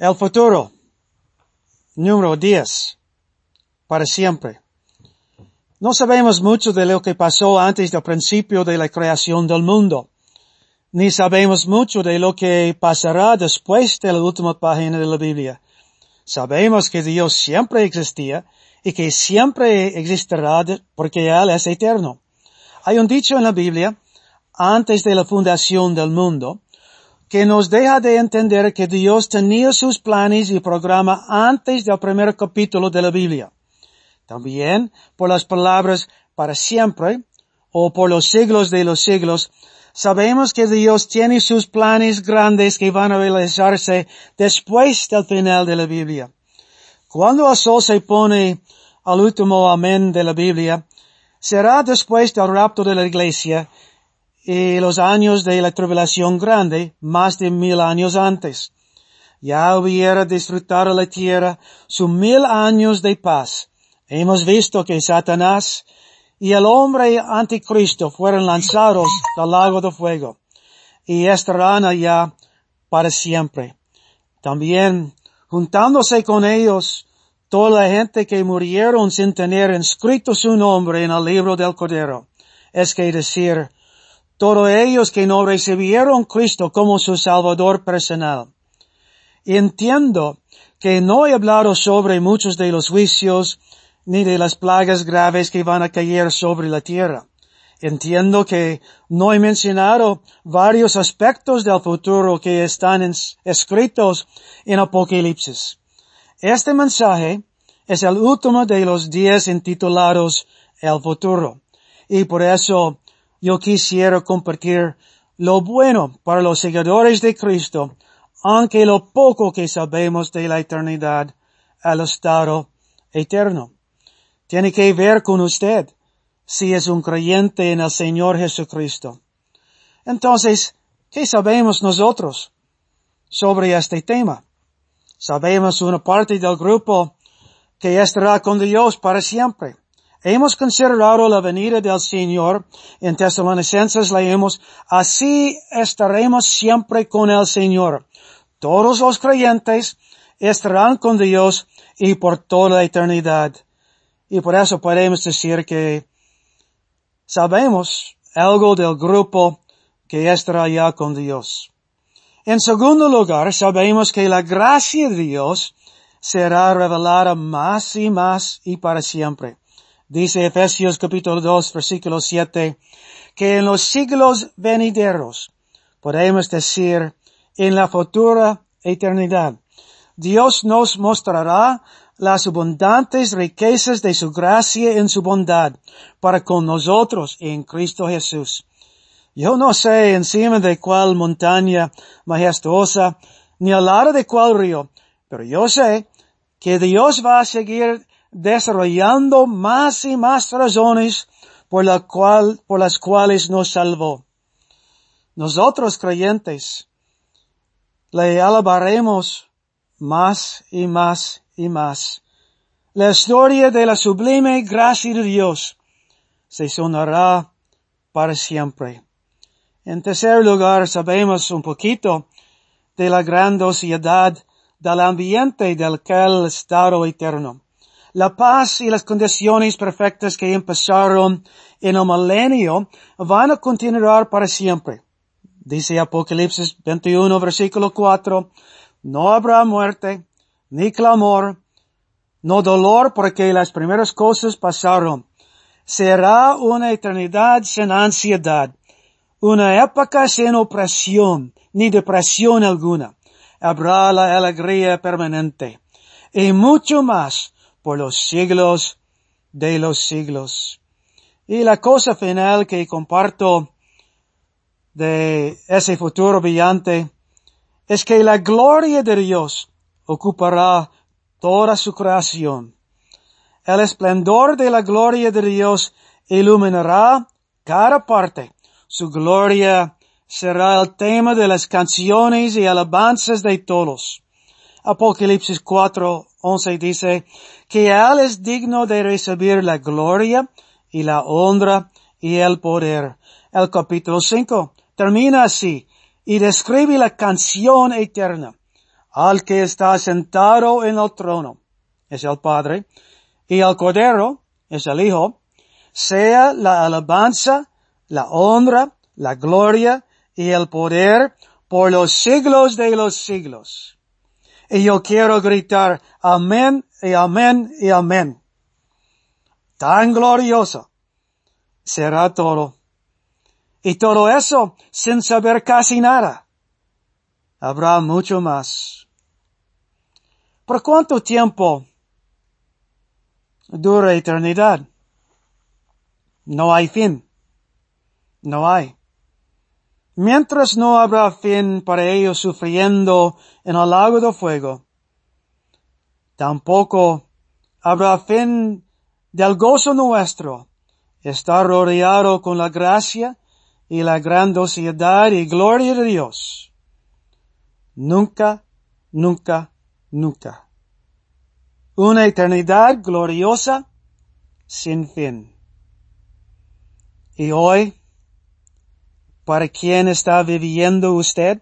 El futuro. Número 10. Para siempre. No sabemos mucho de lo que pasó antes del principio de la creación del mundo, ni sabemos mucho de lo que pasará después de la última página de la Biblia. Sabemos que Dios siempre existía y que siempre existirá porque Él es eterno. Hay un dicho en la Biblia, antes de la fundación del mundo, que nos deja de entender que Dios tenía sus planes y programa antes del primer capítulo de la Biblia. También por las palabras para siempre o por los siglos de los siglos, sabemos que Dios tiene sus planes grandes que van a realizarse después del final de la Biblia. Cuando el sol se pone al último amén de la Biblia, será después del rapto de la iglesia y los años de la tribulación grande, más de mil años antes. Ya hubiera disfrutado la tierra sus mil años de paz Hemos visto que Satanás y el hombre anticristo fueron lanzados al lago de fuego y estarán allá para siempre. También juntándose con ellos toda la gente que murieron sin tener inscrito su nombre en el libro del Cordero. Es que decir, todos ellos que no recibieron Cristo como su Salvador personal. Entiendo que no he hablado sobre muchos de los juicios ni de las plagas graves que van a caer sobre la tierra. Entiendo que no he mencionado varios aspectos del futuro que están escritos en Apocalipsis. Este mensaje es el último de los diez intitulados El futuro. Y por eso yo quisiera compartir lo bueno para los seguidores de Cristo, aunque lo poco que sabemos de la eternidad al estado eterno tiene que ver con usted si es un creyente en el Señor Jesucristo. Entonces, ¿qué sabemos nosotros sobre este tema? Sabemos una parte del grupo que estará con Dios para siempre. Hemos considerado la venida del Señor. En Tesalonicenses leemos, así estaremos siempre con el Señor. Todos los creyentes estarán con Dios y por toda la eternidad. Y por eso podemos decir que sabemos algo del grupo que estará ya con Dios. En segundo lugar, sabemos que la gracia de Dios será revelada más y más y para siempre. Dice Efesios capítulo 2 versículo 7 que en los siglos venideros, podemos decir en la futura eternidad, Dios nos mostrará las abundantes riquezas de su gracia en su bondad para con nosotros en Cristo Jesús. Yo no sé encima de cuál montaña majestuosa, ni al lado de cuál río, pero yo sé que Dios va a seguir desarrollando más y más razones por, las cuales nos salvó. Nosotros creyentes le alabaremos más y más y más. La historia de la sublime gracia de Dios se sonará para siempre. En tercer lugar, sabemos un poquito de la grandiosidad del ambiente del que estado eterno. La paz y las condiciones perfectas que empezaron en el milenio van a continuar para siempre. Dice Apocalipsis 21, versículo 4, no habrá muerte, ni clamor, no dolor porque las primeras cosas pasaron. Será una eternidad sin ansiedad, una época sin opresión, ni depresión alguna. Habrá la alegría permanente y mucho más por los siglos de los siglos. Y la cosa final que comparto de ese futuro brillante es que la gloria de Dios ocupará toda su creación. El esplendor de la gloria de Dios iluminará cada parte. Su gloria será el tema de las canciones y alabanzas de todos. Apocalipsis 4, 11 dice que Él es digno de recibir la gloria y la honra y el poder. El capítulo 5 termina así y describe la canción eterna. al que está sentado en el trono, es el Padre, y al Cordero, es el Hijo, sea la alabanza, la honra, la gloria y el poder por los siglos de los siglos. Y yo quiero gritar amén y amén y amén. Tan glorioso será todo. Y todo eso sin saber casi nada. Habrá mucho más. ¿Por cuánto tiempo dura eternidad? No hay fin. No hay. Mientras no habrá fin para ellos sufriendo en el lago de fuego, tampoco habrá fin del gozo nuestro, estar rodeado con la gracia y la grandiosidad y gloria de Dios. Nunca, nunca, nunca. Una eternidad gloriosa sin fin. Y hoy, ¿para quién está viviendo usted?